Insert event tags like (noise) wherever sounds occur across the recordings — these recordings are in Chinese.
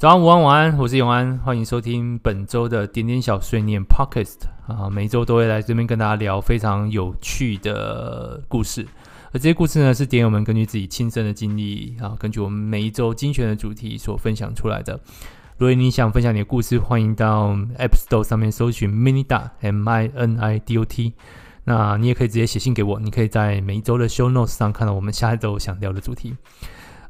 早安、午安、晚安，我是永安，欢迎收听本周的点点小碎念 Podcast 啊，每一周都会来这边跟大家聊非常有趣的故事，而这些故事呢，是点友们根据自己亲身的经历啊，根据我们每一周精选的主题所分享出来的。如果你想分享你的故事，欢迎到 App Store 上面搜寻 Minida M I N I D O T，那你也可以直接写信给我，你可以在每一周的 Show Notes 上看到我们下一周想聊的主题。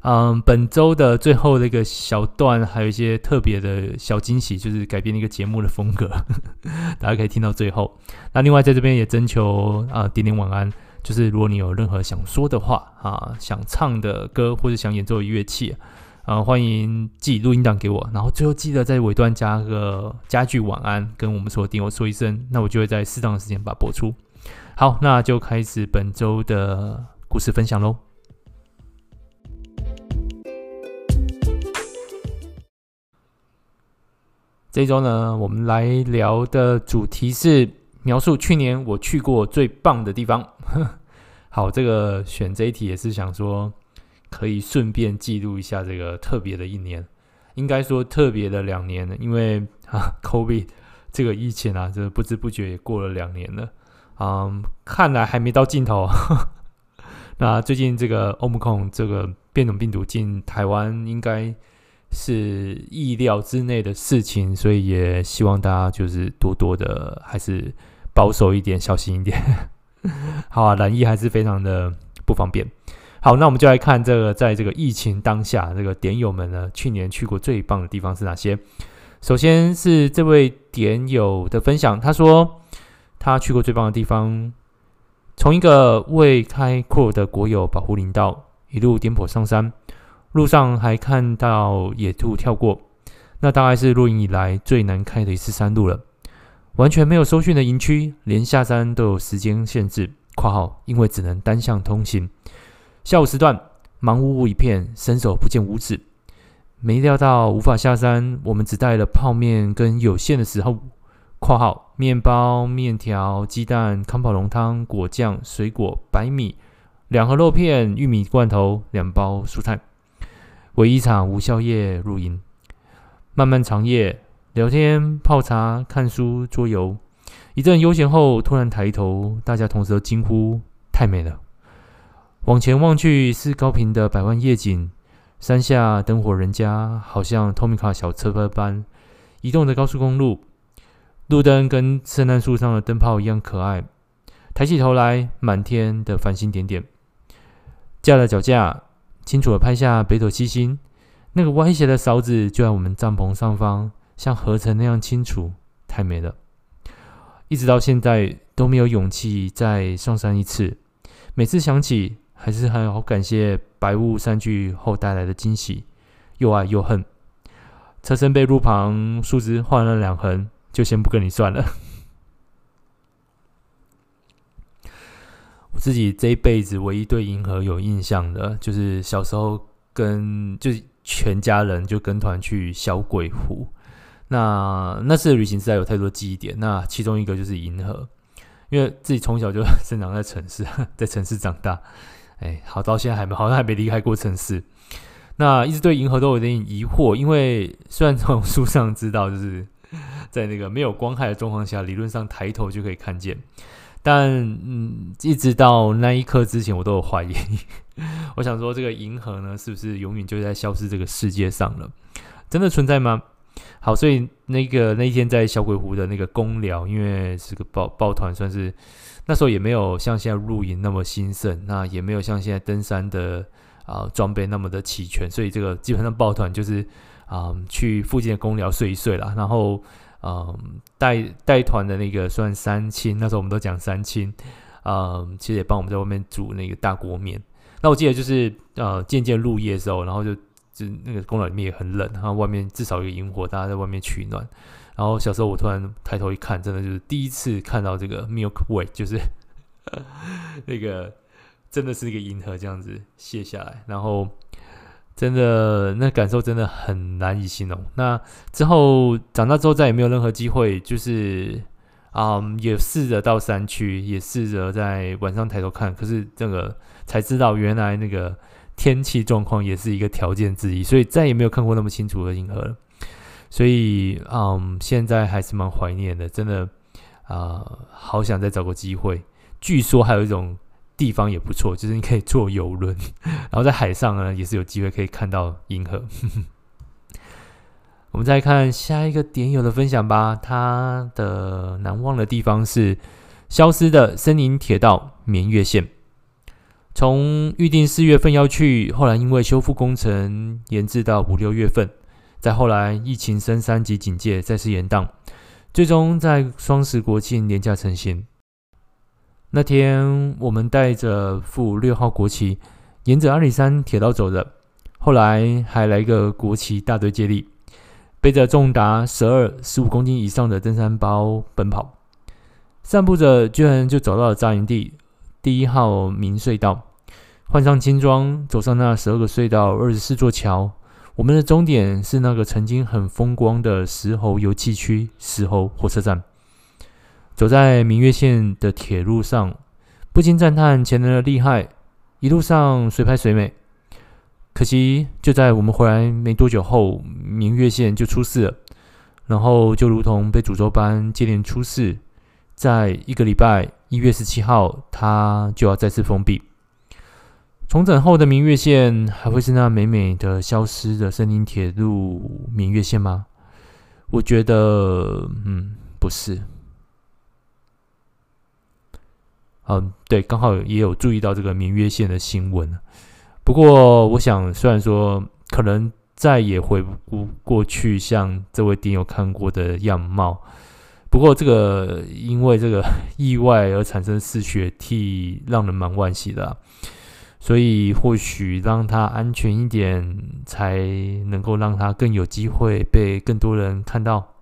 嗯，本周的最后的一个小段，还有一些特别的小惊喜，就是改变一个节目的风格，(laughs) 大家可以听到最后。那另外在这边也征求啊，点点晚安，就是如果你有任何想说的话啊，想唱的歌或者想演奏的乐器啊，欢迎寄录音档给我。然后最后记得在尾段加个加句晚安，跟我们所有点友说一声，那我就会在适当的时间把它播出。好，那就开始本周的故事分享喽。这周呢，我们来聊的主题是描述去年我去过最棒的地方。(laughs) 好，这个选这一题也是想说，可以顺便记录一下这个特别的一年，应该说特别的两年了，因为啊，(laughs) COVID 这个疫情啊，这不知不觉也过了两年了，嗯，看来还没到尽头。(laughs) 那最近这个 Omicron 这个变种病毒进台湾，应该。是意料之内的事情，所以也希望大家就是多多的，还是保守一点，小心一点。(laughs) 好啊，染疫还是非常的不方便。好，那我们就来看这个，在这个疫情当下，这个点友们呢，去年去过最棒的地方是哪些？首先是这位点友的分享，他说他去过最棒的地方，从一个未开阔的国有保护林道，一路颠簸上山。路上还看到野兔跳过，那大概是露营以来最难开的一次山路了。完全没有收讯的营区，连下山都有时间限制（括号因为只能单向通行）。下午时段，忙碌碌一片，伸手不见五指。没料到无法下山，我们只带了泡面跟有限的时候（括号面包、面条、鸡蛋、康宝龙汤、果酱、水果、白米、两盒肉片、玉米罐头、两包蔬菜）。为一场无宵夜露营，漫漫长夜，聊天、泡茶、看书、桌游，一阵悠闲后，突然抬头，大家同时都惊呼：“太美了！”往前望去，是高屏的百万夜景，山下灯火人家，好像透明卡小车车般移动的高速公路，路灯跟圣诞树上的灯泡一样可爱。抬起头来，满天的繁星点点，架了脚架。清楚地拍下北斗七星，那个歪斜的勺子就在我们帐篷上方，像合成那样清楚，太美了。一直到现在都没有勇气再上山一次。每次想起，还是很好感谢白雾散去后带来的惊喜，又爱又恨。车身被路旁树枝划了两横，就先不跟你算了。我自己这一辈子唯一对银河有印象的，就是小时候跟就是全家人就跟团去小鬼湖。那那次旅行实在有太多记忆点。那其中一个就是银河，因为自己从小就 (laughs) 生长在城市，(laughs) 在城市长大，哎，好到现在还没好像还没离开过城市。那一直对银河都有点疑惑，因为虽然从书上知道，就是 (laughs) 在那个没有光害的状况下，理论上抬头就可以看见。但嗯，一直到那一刻之前，我都有怀疑。(laughs) 我想说，这个银河呢，是不是永远就在消失这个世界上了？真的存在吗？好，所以那个那一天在小鬼湖的那个公寮，因为是个抱抱团，算是那时候也没有像现在露营那么兴盛，那也没有像现在登山的啊装备那么的齐全，所以这个基本上抱团就是啊去附近的公寮睡一睡啦，然后。嗯，带带团的那个算三亲，那时候我们都讲三亲，嗯，其实也帮我们在外面煮那个大锅面。那我记得就是呃渐渐入夜的时候，然后就就那个公园里面也很冷，然后外面至少有个营火，大家在外面取暖。然后小时候我突然抬头一看，真的就是第一次看到这个 Milk Way，就是 (laughs) 那个真的是一个银河这样子卸下来，然后。真的，那感受真的很难以形容。那之后长大之后，再也没有任何机会，就是啊、嗯，也试着到山区，也试着在晚上抬头看。可是这个才知道，原来那个天气状况也是一个条件之一，所以再也没有看过那么清楚的银河了。所以，嗯，现在还是蛮怀念的，真的啊、好想再找个机会。据说还有一种地方也不错，就是你可以坐游轮，然后在海上呢也是有机会可以看到银河。我们再看下一个点友的分享吧，他的难忘的地方是消失的森林铁道绵月线。从预定四月份要去，后来因为修复工程延至到五六月份。再后来，疫情升三级警戒，再次延宕，最终在双十国庆连假成行。那天，我们带着负六号国旗，沿着阿里山铁道走着。后来还来个国旗大队接力，背着重达十二、十五公斤以上的登山包奔跑，散步着，居然就找到了扎营地第一号明隧道。换上轻装，走上那十二个隧道、二十四座桥。我们的终点是那个曾经很风光的石猴游憩区——石猴火车站。走在明月线的铁路上，不禁赞叹前人的厉害，一路上随拍随美。可惜，就在我们回来没多久后，明月线就出事了，然后就如同被诅咒般接连出事，在一个礼拜，一月十七号，它就要再次封闭。重整后的明月线还会是那美美的消失的森林铁路明月线吗？我觉得，嗯，不是。嗯，对，刚好也有注意到这个明月线的新闻。不过，我想，虽然说可能再也回不过去像这位点友看过的样貌，不过这个因为这个意外而产生失血替让人蛮惋惜的。所以，或许让他安全一点，才能够让他更有机会被更多人看到。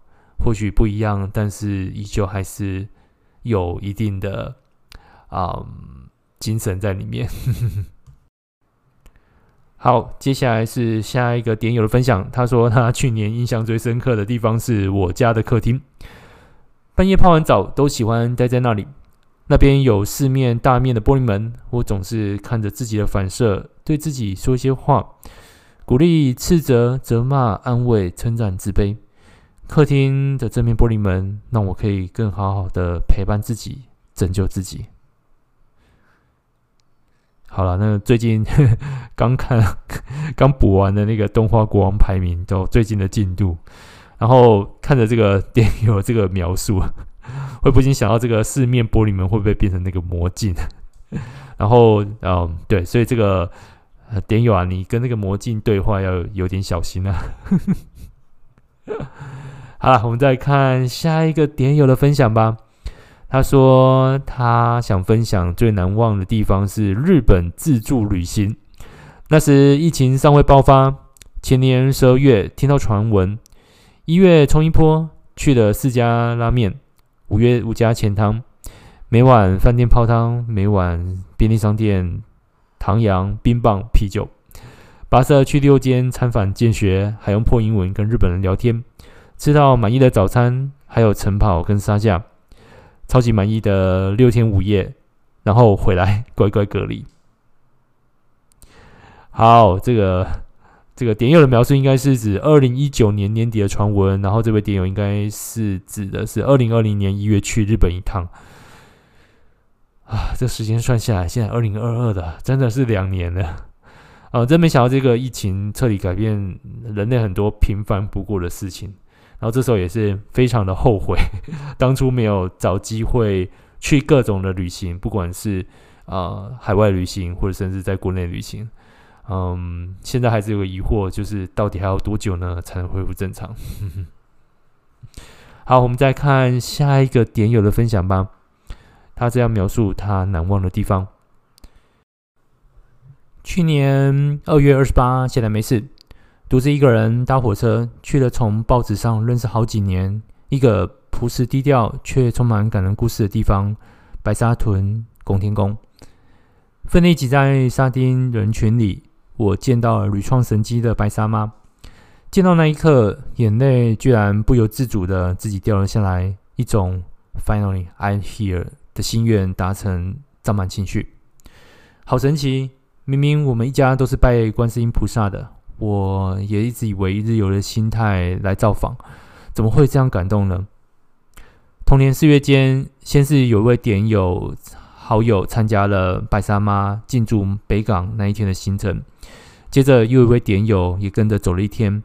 或许不一样，但是依旧还是有一定的、嗯、精神在里面。(laughs) 好，接下来是下一个点友的分享。他说，他去年印象最深刻的地方是我家的客厅，半夜泡完澡都喜欢待在那里。那边有四面大面的玻璃门，我总是看着自己的反射，对自己说一些话，鼓励、斥责、责骂、安慰、称赞、自卑。客厅的这面玻璃门，让我可以更好好的陪伴自己，拯救自己。好了，那最近 (laughs) 刚看、(laughs) 刚补完的那个动画国王排名，都最近的进度，然后看着这个电影有这个描述。(laughs) 会不禁想到这个四面玻璃门会不会变成那个魔镜？然后，嗯，对，所以这个呃点友啊，你跟那个魔镜对话要有点小心啊。好了，我们再看下一个点友的分享吧。他说他想分享最难忘的地方是日本自助旅行。那时疫情尚未爆发，前年十二月听到传闻，一月冲一波去了四家拉面。五月五家钱汤，每晚饭店泡汤，每晚便利商店唐扬冰棒啤酒。跋涉去六间参访见学，还用破英文跟日本人聊天，吃到满意的早餐，还有晨跑跟杀价，超级满意的六天五夜，然后回来乖乖隔离。好，这个。这个点友的描述应该是指二零一九年年底的传闻，然后这位点友应该是指的是二零二零年一月去日本一趟啊，这时间算下来，现在二零二二的真的是两年了啊！真没想到这个疫情彻底改变人类很多平凡不过的事情，然后这时候也是非常的后悔，(laughs) 当初没有找机会去各种的旅行，不管是啊海外旅行，或者甚至在国内旅行。嗯，现在还是有个疑惑，就是到底还要多久呢才能恢复正常？(laughs) 好，我们再看下一个点友的分享吧。他这样描述他难忘的地方：去年二月二十八，现在没事，独自一个人搭火车去了从报纸上认识好几年、一个朴实低调却充满感人故事的地方——白沙屯拱天宫。奋力挤在沙丁人群里。我见到了屡创神迹的白沙妈，见到那一刻，眼泪居然不由自主的自己掉了下来，一种 “Finally I'm here” 的心愿达成，胀满情绪，好神奇！明明我们一家都是拜观世音菩萨的，我也一直以为一日游的心态来造访，怎么会这样感动呢？同年四月间，先是有一位点友好友参加了白沙妈进驻北港那一天的行程，接着又一位点友也跟着走了一天。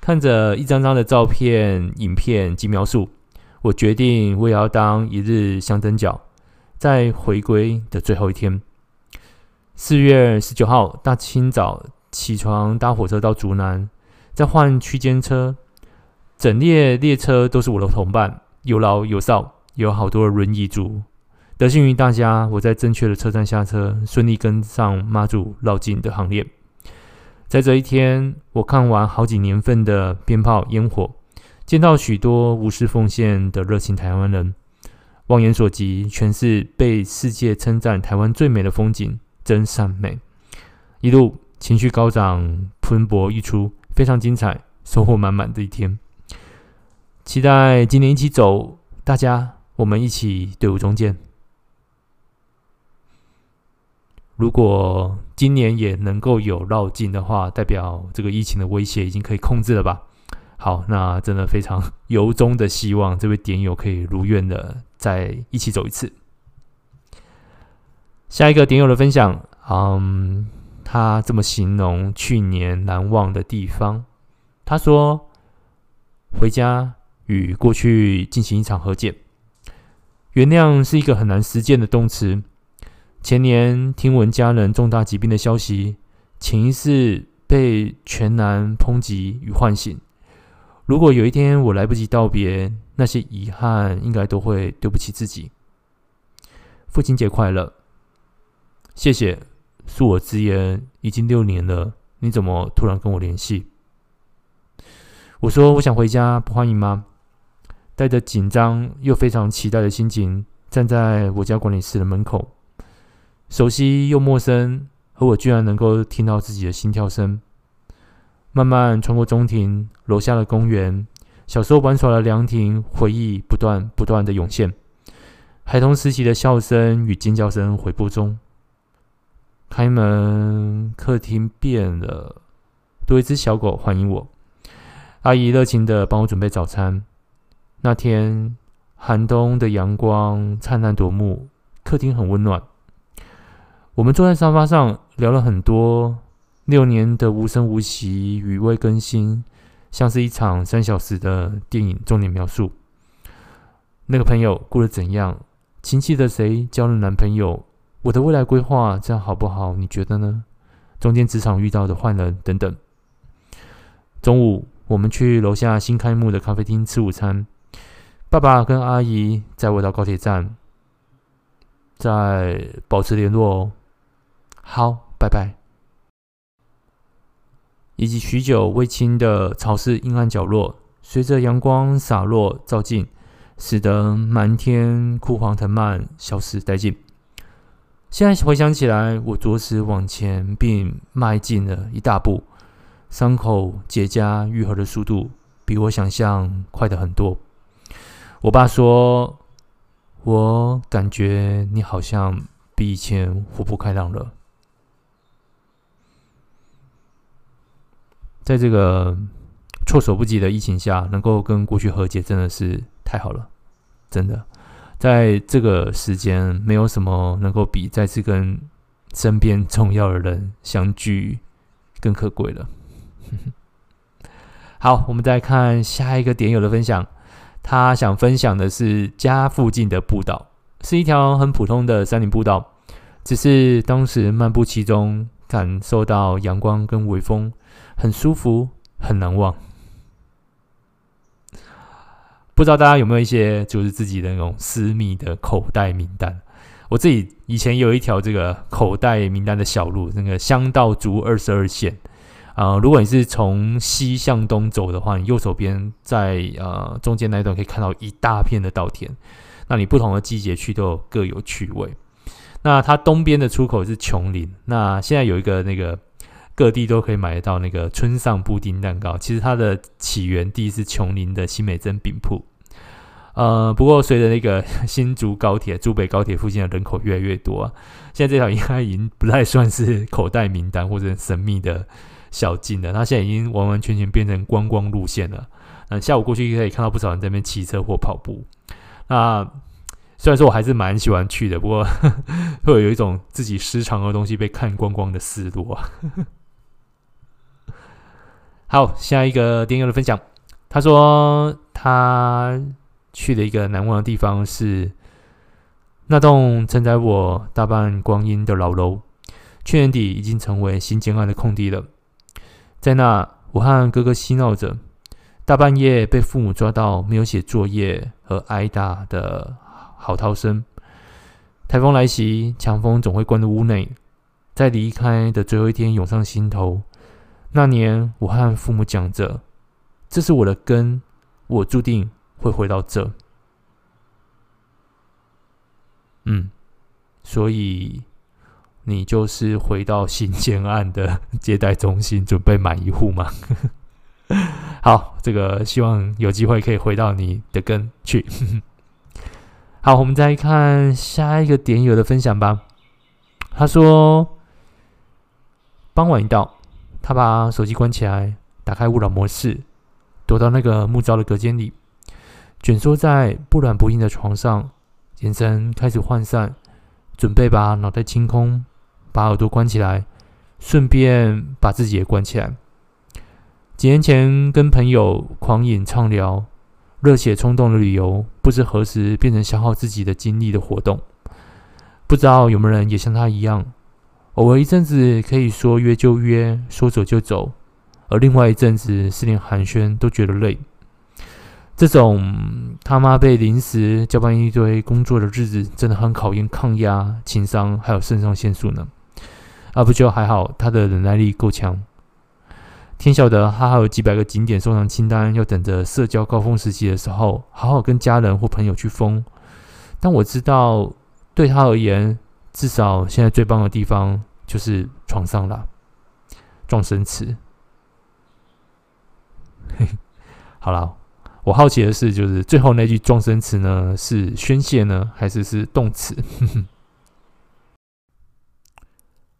看着一张张的照片、影片及描述，我决定我也要当一日香灯脚，在回归的最后一天，四月十九号大清早起床搭火车到竹南，再换区间车，整列列车都是我的同伴。有老有少，有好多的轮椅族。得幸于大家，我在正确的车站下车，顺利跟上妈祖绕境的行列。在这一天，我看完好几年份的鞭炮烟火，见到许多无私奉献的热情台湾人，望眼所及，全是被世界称赞台湾最美的风景，真善美。一路情绪高涨，喷薄一出，非常精彩，收获满满的一天。期待今年一起走，大家我们一起队伍中见。如果今年也能够有绕境的话，代表这个疫情的威胁已经可以控制了吧？好，那真的非常由衷的希望这位点友可以如愿的再一起走一次。下一个点友的分享，嗯，他这么形容去年难忘的地方，他说回家。与过去进行一场和解，原谅是一个很难实践的动词。前年听闻家人重大疾病的消息，潜意识被全然抨击与唤醒。如果有一天我来不及道别，那些遗憾应该都会对不起自己。父亲节快乐！谢谢，恕我直言，已经六年了，你怎么突然跟我联系？我说我想回家，不欢迎吗？带着紧张又非常期待的心情，站在我家管理室的门口，熟悉又陌生，而我居然能够听到自己的心跳声。慢慢穿过中庭，楼下的公园，小时候玩耍的凉亭，回忆不断不断的涌现。孩童时期的笑声与尖叫声回波中。开门，客厅变了，多一只小狗欢迎我。阿姨热情的帮我准备早餐。那天寒冬的阳光灿烂夺目，客厅很温暖。我们坐在沙发上聊了很多，六年的无声无息与未更新，像是一场三小时的电影重点描述。那个朋友过得怎样？亲戚的谁交了男朋友？我的未来规划这样好不好？你觉得呢？中间职场遇到的坏人等等。中午我们去楼下新开幕的咖啡厅吃午餐。爸爸跟阿姨载我到高铁站，再保持联络哦。好，拜拜。以及许久未亲的潮湿阴暗角落，随着阳光洒落照进，使得满天枯黄藤蔓消失殆尽。现在回想起来，我着实往前并迈进了一大步，伤口结痂愈合的速度比我想象快的很多。我爸说：“我感觉你好像比以前活泼开朗了。”在这个措手不及的疫情下，能够跟过去和解，真的是太好了。真的，在这个时间，没有什么能够比再次跟身边重要的人相聚更可贵了。(laughs) 好，我们再看下一个点友的分享。他想分享的是家附近的步道，是一条很普通的山林步道，只是当时漫步其中，感受到阳光跟微风，很舒服，很难忘。不知道大家有没有一些就是自己的那种私密的口袋名单？我自己以前有一条这个口袋名单的小路，那个乡道竹二十二线。啊、如果你是从西向东走的话，你右手边在呃中间那一段可以看到一大片的稻田。那你不同的季节去都有各有趣味。那它东边的出口是琼林。那现在有一个那个各地都可以买得到那个村上布丁蛋糕，其实它的起源地是琼林的新美珍饼铺。呃，不过随着那个新竹高铁、竹北高铁附近的人口越来越多啊，现在这条应该已经不太算是口袋名单或者神秘的小径了。它现在已经完完全全变成观光路线了。嗯，下午过去可以看到不少人在那边骑车或跑步。那虽然说我还是蛮喜欢去的，不过呵 (laughs) 呵会有一种自己私藏的东西被看光光的失落啊。好，下一个电友的分享，他说他。去的一个难忘的地方是那栋承载我大半光阴的老楼，去年底已经成为新建案的空地了。在那，我和哥哥嬉闹着，大半夜被父母抓到没有写作业和挨打的嚎啕声。台风来袭，强风总会灌入屋内，在离开的最后一天涌上心头。那年，我和父母讲着：“这是我的根，我注定。”会回到这，嗯，所以你就是回到新建案的 (laughs) 接待中心，准备买一户吗？(laughs) 好，这个希望有机会可以回到你的根去。(laughs) 好，我们再看下一个点友的分享吧。他说，傍晚一到，他把手机关起来，打开勿扰模式，躲到那个木造的隔间里。蜷缩在不软不硬的床上，眼神开始涣散，准备把脑袋清空，把耳朵关起来，顺便把自己也关起来。几年前跟朋友狂饮畅聊，热血冲动的旅游，不知何时变成消耗自己的精力的活动。不知道有没有人也像他一样，偶尔一阵子可以说约就约，说走就走，而另外一阵子是连寒暄都觉得累。这种他妈被临时交办一堆工作的日子，真的很考验抗压、情商还有肾上腺素呢。啊，不就还好，他的忍耐力够强。天晓得他还有几百个景点收藏清单，要等着社交高峰时期的时候，好好跟家人或朋友去疯。但我知道，对他而言，至少现在最棒的地方就是床上了。状声词，(laughs) 好了。我好奇的是，就是最后那句状声词呢，是宣泄呢，还是是动词？(laughs)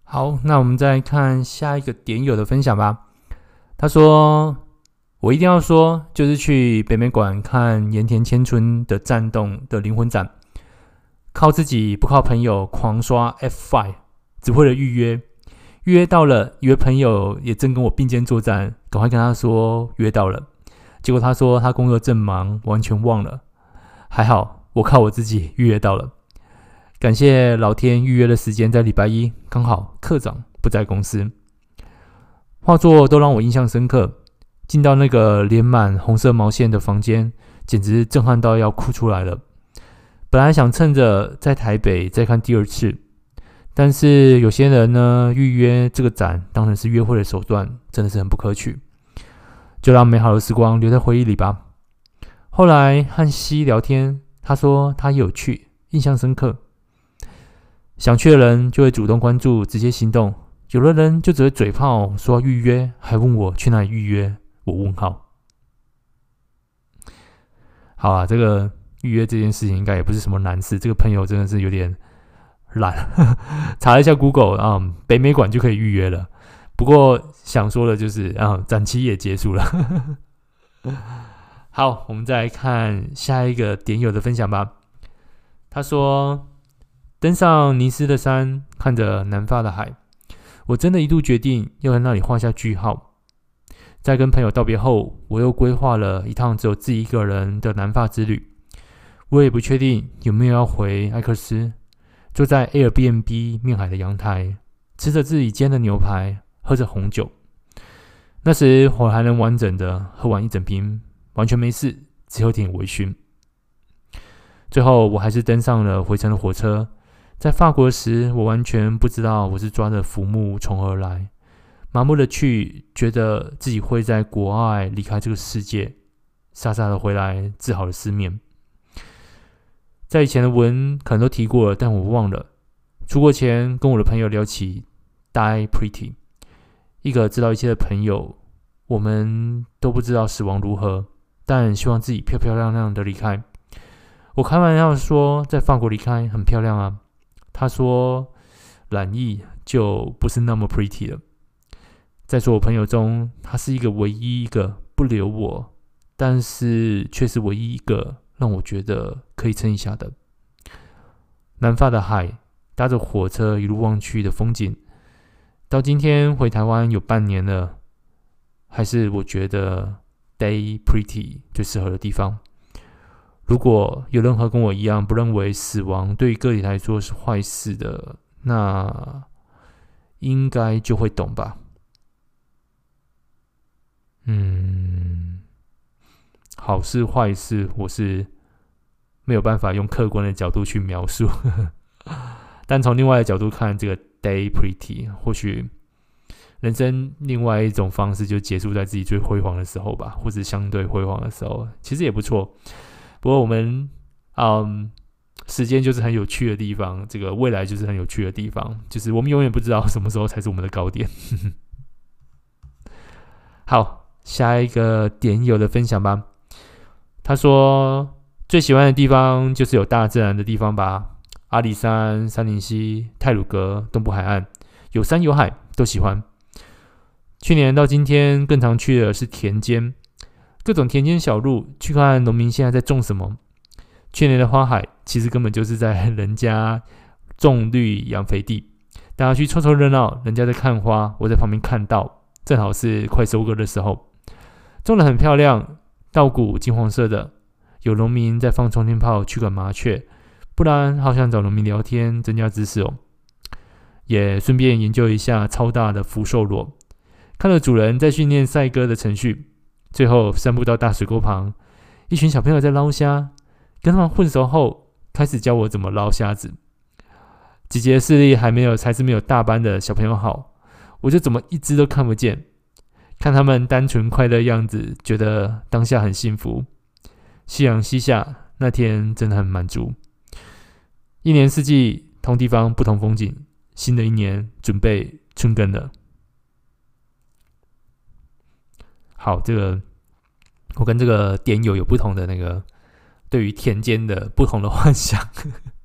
好，那我们再看下一个点友的分享吧。他说：“我一定要说，就是去北美馆看盐田千春的战斗的灵魂展，靠自己不靠朋友，狂刷 F Five 只为了预约。预约到了，一位朋友也正跟我并肩作战，赶快跟他说约到了。”结果他说他工作正忙，完全忘了。还好我靠我自己预约到了，感谢老天预约的时间在礼拜一，刚好课长不在公司。画作都让我印象深刻，进到那个连满红色毛线的房间，简直震撼到要哭出来了。本来想趁着在台北再看第二次，但是有些人呢，预约这个展当然是约会的手段，真的是很不可取。就让美好的时光留在回忆里吧。后来和西聊天，他说他有趣，印象深刻。想去的人就会主动关注，直接行动；有的人就只会嘴炮说要预约，还问我去哪里预约。我问号。好啊，这个预约这件事情应该也不是什么难事。这个朋友真的是有点懒，(laughs) 查了一下 Google 啊、北美馆就可以预约了。不过想说的就是，啊，展期也结束了。好，我们再来看下一个点友的分享吧。他说：“登上尼斯的山，看着南法的海，我真的一度决定要在那里画下句号。在跟朋友道别后，我又规划了一趟只有自己一个人的南法之旅。我也不确定有没有要回艾克斯，坐在 Airbnb 面海的阳台，吃着自己煎的牛排。”喝着红酒，那时我还能完整的喝完一整瓶，完全没事，只有点微醺。最后我还是登上了回程的火车。在法国时，我完全不知道我是抓着浮木从何而来，麻木的去，觉得自己会在国外离开这个世界，傻傻的回来，治好了失眠。在以前的文可能都提过了，但我忘了。出国前跟我的朋友聊起 Die Pretty。一个知道一切的朋友，我们都不知道死亡如何，但希望自己漂漂亮亮的离开。我开玩笑说，在法国离开很漂亮啊。他说，染艺就不是那么 pretty 了。在所有朋友中，他是一个唯一一个不留我，但是却是唯一一个让我觉得可以撑一下的。南法的海，搭着火车一路望去的风景，到今天回台湾有半年了，还是我觉得 day pretty 最适合的地方。如果有任何跟我一样不认为死亡对于个体来说是坏事的，那应该就会懂吧。嗯，好事坏事，我是没有办法用客观的角度去描述。(laughs) 但从另外的角度看，这个 day pretty，或许人生另外一种方式就结束在自己最辉煌的时候吧，或者相对辉煌的时候，其实也不错。不过我们，嗯，时间就是很有趣的地方，这个未来就是很有趣的地方，就是我们永远不知道什么时候才是我们的高点。(laughs) 好，下一个点友的分享吧。他说最喜欢的地方就是有大自然的地方吧，阿里山、三林溪、泰鲁阁、东部海岸，有山有海都喜欢。去年到今天更常去的是田间。各种田间小路，去看农民现在在种什么。去年的花海，其实根本就是在人家种绿养肥地，大家去凑凑热闹。人家在看花，我在旁边看到，正好是快收割的时候，种得很漂亮，稻谷金黄色的。有农民在放冲天炮驱赶麻雀，不然好想找农民聊天，增加知识哦。也顺便研究一下超大的福寿螺，看了主人在训练赛鸽的程序。最后散步到大水沟旁，一群小朋友在捞虾，跟他们混熟后，开始教我怎么捞虾子。姐姐视力还没有，才是没有大班的小朋友好，我就怎么一只都看不见。看他们单纯快乐样子，觉得当下很幸福。夕阳西下，那天真的很满足。一年四季，同地方不同风景。新的一年，准备春耕了。好，这个我跟这个点友有不同的那个对于田间的不同的幻想。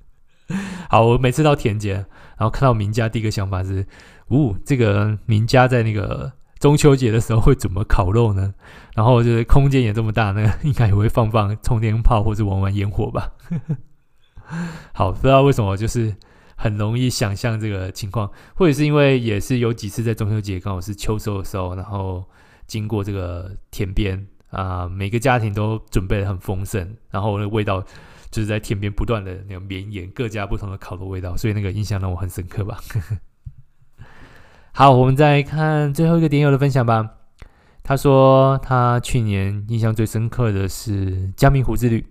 (laughs) 好，我每次到田间，然后看到名家，第一个想法是：呜、哦，这个名家在那个中秋节的时候会怎么烤肉呢？然后就是空间也这么大呢，(laughs) 应该也会放放冲天炮或者玩玩烟火吧。(laughs) 好，不知道为什么就是很容易想象这个情况，或者是因为也是有几次在中秋节刚好是秋收的时候，然后。经过这个田边啊，每个家庭都准备得很丰盛，然后那味道就是在田边不断的那种绵延，各家不同的烤肉味道，所以那个印象让我很深刻吧。好，我们再看最后一个点友的分享吧。他说他去年印象最深刻的是嘉明湖之旅，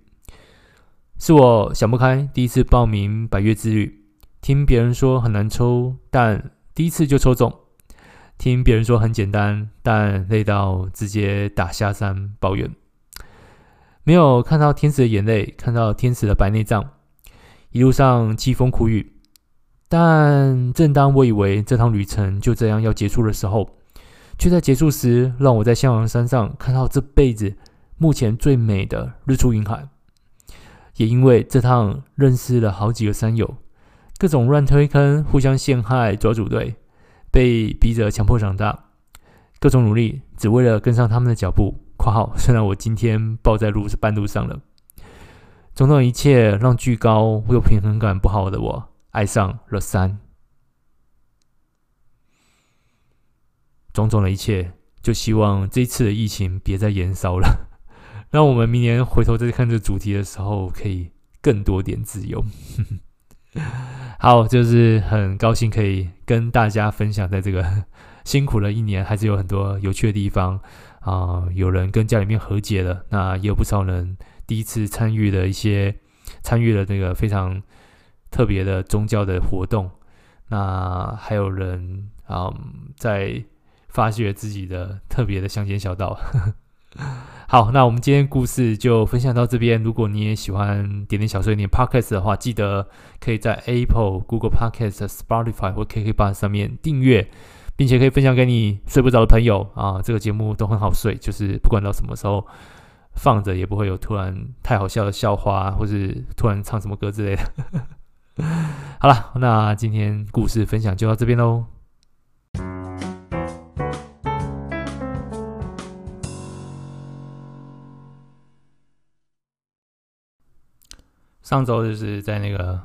是我想不开第一次报名百岳之旅，听别人说很难抽，但第一次就抽中。听别人说很简单，但累到直接打下山抱怨。没有看到天使的眼泪，看到天使的白内障。一路上凄风苦雨，但正当我以为这趟旅程就这样要结束的时候，却在结束时让我在向阳山上看到这辈子目前最美的日出云海。也因为这趟认识了好几个山友，各种乱推坑、互相陷害、抓组队。被逼着强迫长大，各种努力只为了跟上他们的脚步。括号，虽然我今天抱在路半路上了，种种一切让巨高又平衡感不好的我爱上了山。种种的一切，就希望这次的疫情别再延烧了，(laughs) 让我们明年回头再看这主题的时候，可以更多点自由。(laughs) 好，就是很高兴可以跟大家分享，在这个辛苦了一年，还是有很多有趣的地方啊、有人跟家里面和解了，那也有不少人第一次参与的一些参与了那个非常特别的宗教的活动。那还有人啊、在发掘自己的特别的乡间小道。(laughs) 好，那我们今天故事就分享到这边。如果你也喜欢点点小碎念 Podcast 的话，记得可以在 Apple、Google Podcast、Spotify 或 KKBOX 上面订阅，并且可以分享给你睡不着的朋友啊。这个节目都很好睡，就是不管到什么时候，放着也不会有突然太好笑的笑话，或是突然唱什么歌之类的。(laughs) 好了，那今天故事分享就到这边喽。上周就是在那个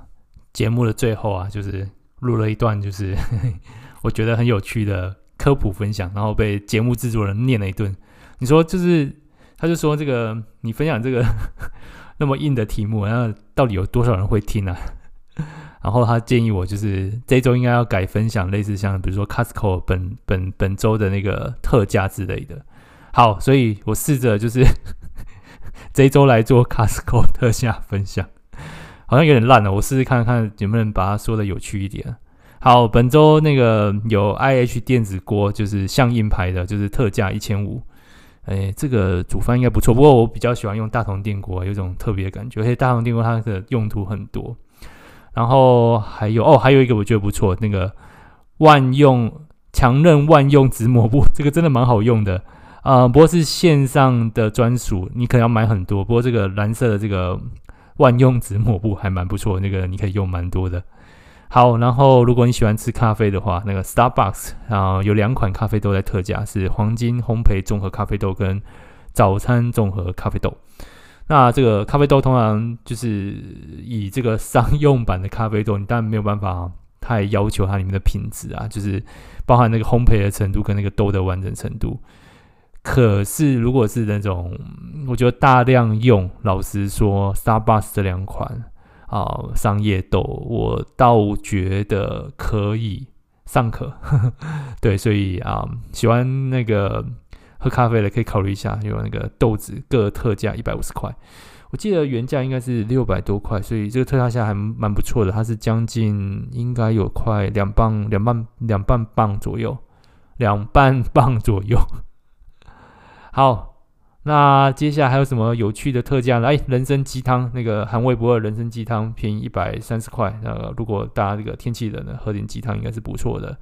节目的最后啊，就是录了一段，就是 (laughs) 我觉得很有趣的科普分享，然后被节目制作人念了一顿。你说就是，他就说这个你分享这个 (laughs) 那么硬的题目，然后到底有多少人会听啊？然后他建议我就是这周应该要改分享类似像比如说 Costco 本本本周的那个特价之类的。好，所以我试着就是 (laughs) 这周来做 Costco 特价分享。好像有点烂了，我试试看看能不能把它说的有趣一点。好，本周那个有 IH 电子锅，就是象印牌的，就是特价一千五。哎，这个煮饭应该不错，不过我比较喜欢用大同电锅，有种特别的感觉。而且大同电锅它的用途很多。然后还有哦，还有一个我觉得不错，那个万用强韧万用纸抹布，(laughs) 这个真的蛮好用的啊、不过是线上的专属，你可能要买很多。不过这个蓝色的这个。万用纸抹布还蛮不错，那个你可以用蛮多的。好，然后如果你喜欢吃咖啡的话，那个 Starbucks 啊有两款咖啡豆在特价，是黄金烘焙综合咖啡豆跟早餐综合咖啡豆。那这个咖啡豆通常就是以这个商用版的咖啡豆，你当然没有办法太要求它里面的品质啊，(laughs) 就是包含那个烘焙的程度跟那个豆的完整程度。可是，如果是那种，我觉得大量用，老实说，Starbucks 这两款啊、商业豆，我倒觉得可以尚可。(laughs) 对，所以啊、喜欢那个喝咖啡的可以考虑一下，有那个豆子各特价一百五十块，我记得原价应该是六百多块，所以这个特价下还蛮不错的，它是将近应该有快两磅两磅两磅磅左右，两半磅左右。(laughs) 好，那接下来还有什么有趣的特价呢？哎，人参鸡汤那个韩味不二人参鸡汤便宜一百三十块。那个如果大家这个天气冷了，喝点鸡汤应该是不错的。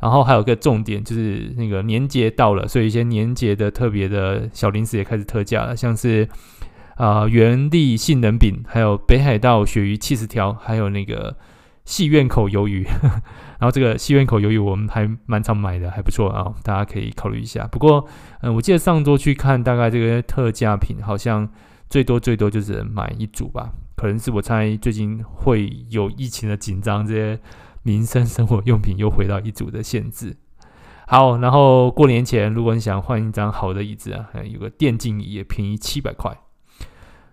然后还有个重点就是那个年节到了，所以一些年节的特别的小零食也开始特价了，像是啊、原力杏仁饼，还有北海道鳕鱼七十条，还有那个。戏院口鱿鱼，(laughs) 然后这个戏院口鱿鱼我们还蛮常买的，还不错啊，大家可以考虑一下。不过，嗯，我记得上周去看，大概这个特价品好像最多最多就是买一组吧。可能是我猜最近会有疫情的紧张，这些民生生活用品又回到一组的限制。好，然后过年前如果你想换一张好的椅子啊，有个电竞椅也便宜七百块。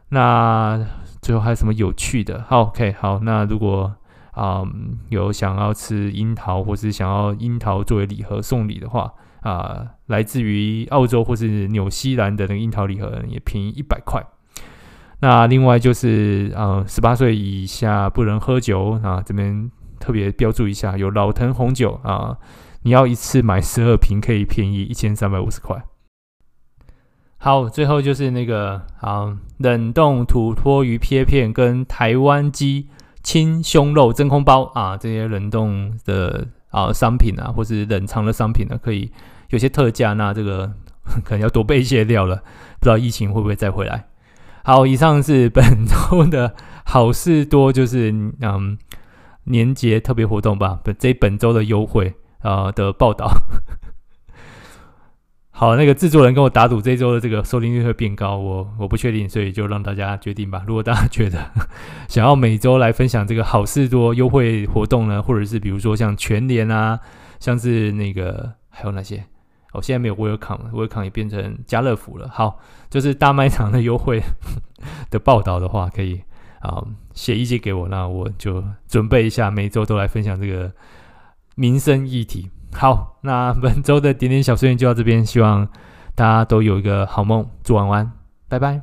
那最后还有什么有趣的？好，OK，好，那如果啊、嗯，有想要吃樱桃，或是想要樱桃作为礼盒送礼的话，啊，来自于澳洲或是纽西兰的那个樱桃礼盒也便宜一百块。那另外就是，呃、嗯，十八岁以下不能喝酒啊，这边特别标注一下，有老藤红酒啊，你要一次买十二瓶，可以便宜一千三百五十块。好，最后就是那个啊，冷冻土托鱼切片跟台湾鸡。清胸肉真空包啊，这些冷冻的啊商品啊，或是冷藏的商品呢，可以有些特价。那这个可能要多备一些料了，不知道疫情会不会再回来。好，以上是本周的好事多，就是嗯年节特别活动吧，本这本周的优惠啊的报道。(laughs) 好，那个制作人跟我打赌，这周的这个收听率会变高，我我不确定，所以就让大家决定吧。如果大家觉得 (laughs) 想要每周来分享这个好事多优惠活动呢，或者是比如说像全联啊，像是那个还有哪些？我、哦、现在没有 Welcome，Welcome 也变成家乐福了。好，就是大卖场的优惠 (laughs) 的报道的话，可以啊写意见给我，那我就准备一下，每周都来分享这个民生议题。好，那本周的点点小碎念就到这边，希望大家都有一个好梦，祝晚安，拜拜。